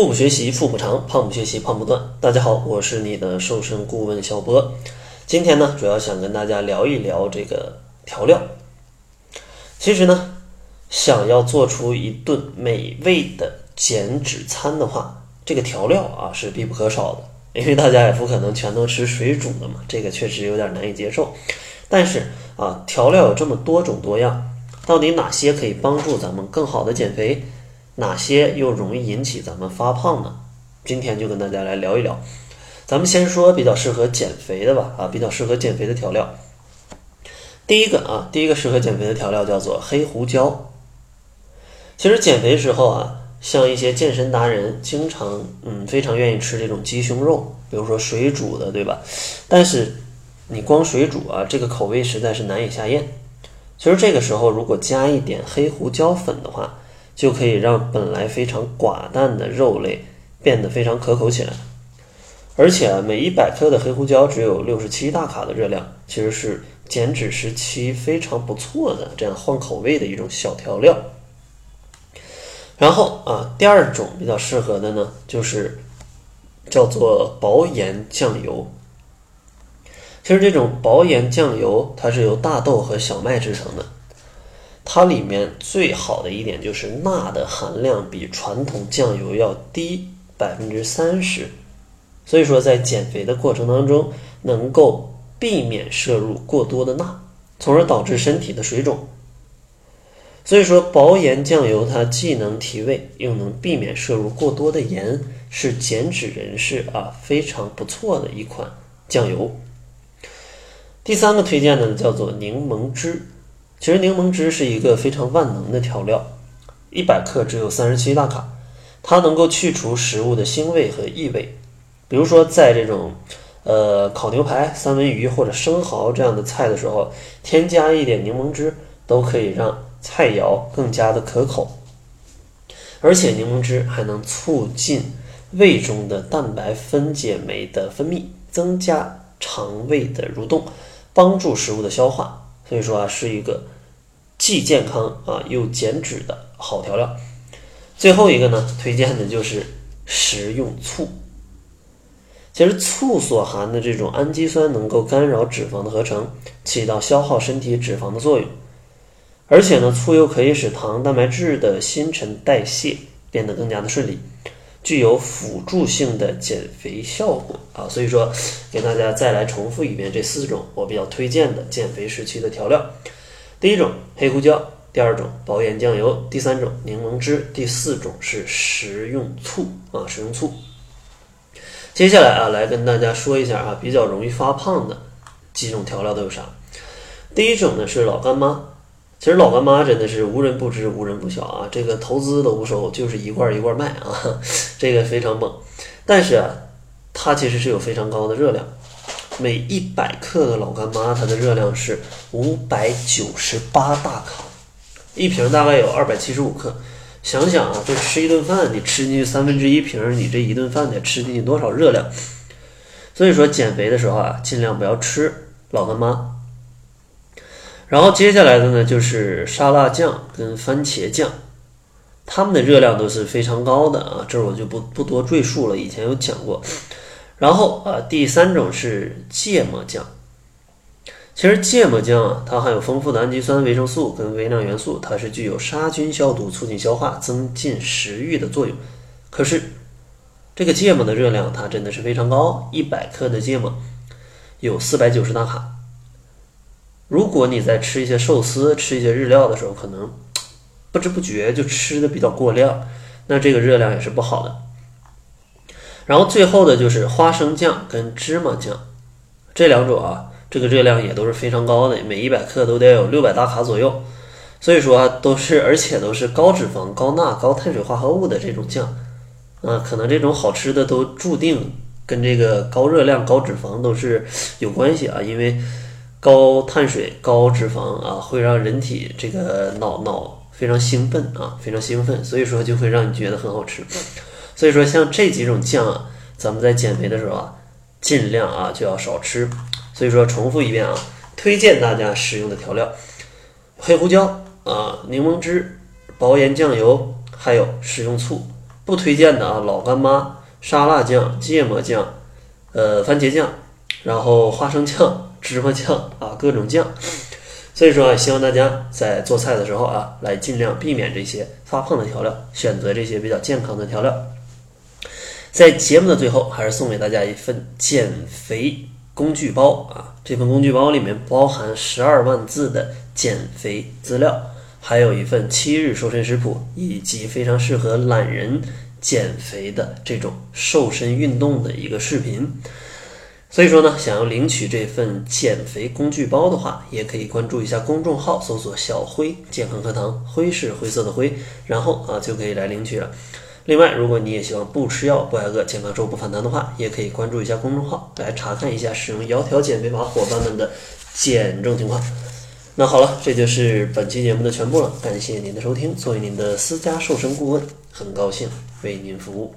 腹部学习腹部长，胖不学习胖不断。大家好，我是你的瘦身顾问小波。今天呢，主要想跟大家聊一聊这个调料。其实呢，想要做出一顿美味的减脂餐的话，这个调料啊是必不可少的。因为大家也不可能全都吃水煮的嘛，这个确实有点难以接受。但是啊，调料有这么多种多样，到底哪些可以帮助咱们更好的减肥？哪些又容易引起咱们发胖呢？今天就跟大家来聊一聊。咱们先说比较适合减肥的吧，啊，比较适合减肥的调料。第一个啊，第一个适合减肥的调料叫做黑胡椒。其实减肥时候啊，像一些健身达人，经常嗯非常愿意吃这种鸡胸肉，比如说水煮的，对吧？但是你光水煮啊，这个口味实在是难以下咽。其实这个时候如果加一点黑胡椒粉的话，就可以让本来非常寡淡的肉类变得非常可口起来，而且啊，每一百克的黑胡椒只有六十七大卡的热量，其实是减脂时期非常不错的这样换口味的一种小调料。然后啊，第二种比较适合的呢，就是叫做薄盐酱油。其实这种薄盐酱油它是由大豆和小麦制成的。它里面最好的一点就是钠的含量比传统酱油要低百分之三十，所以说在减肥的过程当中能够避免摄入过多的钠，从而导致身体的水肿。所以说薄盐酱油它既能提味，又能避免摄入过多的盐，是减脂人士啊非常不错的一款酱油。第三个推荐的叫做柠檬汁。其实柠檬汁是一个非常万能的调料，一百克只有三十七大卡，它能够去除食物的腥味和异味。比如说，在这种呃烤牛排、三文鱼或者生蚝这样的菜的时候，添加一点柠檬汁，都可以让菜肴更加的可口。而且柠檬汁还能促进胃中的蛋白分解酶的分泌，增加肠胃的蠕动，帮助食物的消化。所以说啊，是一个既健康啊又减脂的好调料。最后一个呢，推荐的就是食用醋。其实醋所含的这种氨基酸能够干扰脂肪的合成，起到消耗身体脂肪的作用。而且呢，醋又可以使糖蛋白质的新陈代谢变得更加的顺利，具有辅助性的减肥效果啊。所以说，给大家再来重复一遍这四种我比较推荐的减肥时期的调料。第一种黑胡椒，第二种薄盐酱油，第三种柠檬汁，第四种是食用醋啊，食用醋。接下来啊，来跟大家说一下啊，比较容易发胖的几种调料都有啥？第一种呢是老干妈。其实老干妈真的是无人不知、无人不晓啊，这个投资都不收，就是一罐一罐卖啊，这个非常猛。但是啊，它其实是有非常高的热量，每一百克的老干妈它的热量是五百九十八大卡，一瓶大概有二百七十五克。想想啊，这吃一顿饭，你吃进去三分之一瓶，你这一顿饭得吃进去多少热量？所以说减肥的时候啊，尽量不要吃老干妈。然后接下来的呢，就是沙拉酱跟番茄酱，它们的热量都是非常高的啊，这儿我就不不多赘述了，以前有讲过。然后啊，第三种是芥末酱。其实芥末酱啊，它含有丰富的氨基酸、维生素跟微量元素，它是具有杀菌、消毒、促进消化、增进食欲的作用。可是这个芥末的热量它真的是非常高，一百克的芥末有四百九十大卡。如果你在吃一些寿司、吃一些日料的时候，可能不知不觉就吃的比较过量，那这个热量也是不好的。然后最后的就是花生酱跟芝麻酱这两种啊，这个热量也都是非常高的，每一百克都得有六百大卡左右。所以说都是，而且都是高脂肪、高钠、高碳水化合物的这种酱，啊，可能这种好吃的都注定跟这个高热量、高脂肪都是有关系啊，因为。高碳水、高脂肪啊，会让人体这个脑脑非常兴奋啊，非常兴奋，所以说就会让你觉得很好吃。所以说像这几种酱啊，咱们在减肥的时候啊，尽量啊就要少吃。所以说重复一遍啊，推荐大家使用的调料：黑胡椒啊、柠檬汁、薄盐酱油，还有食用醋。不推荐的啊，老干妈、沙拉酱、芥末酱、呃番茄酱，然后花生酱、芝麻酱啊，各种酱。所以说啊，希望大家在做菜的时候啊，来尽量避免这些发胖的调料，选择这些比较健康的调料。在节目的最后，还是送给大家一份减肥工具包啊！这份工具包里面包含十二万字的减肥资料，还有一份七日瘦身食谱，以及非常适合懒人减肥的这种瘦身运动的一个视频。所以说呢，想要领取这份减肥工具包的话，也可以关注一下公众号，搜索“小辉健康课堂”，灰是灰色的灰，然后啊就可以来领取了。另外，如果你也希望不吃药、不挨饿、健康瘦不反弹的话，也可以关注一下公众号，来查看一下使用窈窕减肥法伙伴们的减重情况。那好了，这就是本期节目的全部了，感谢您的收听。作为您的私家瘦身顾问，很高兴为您服务。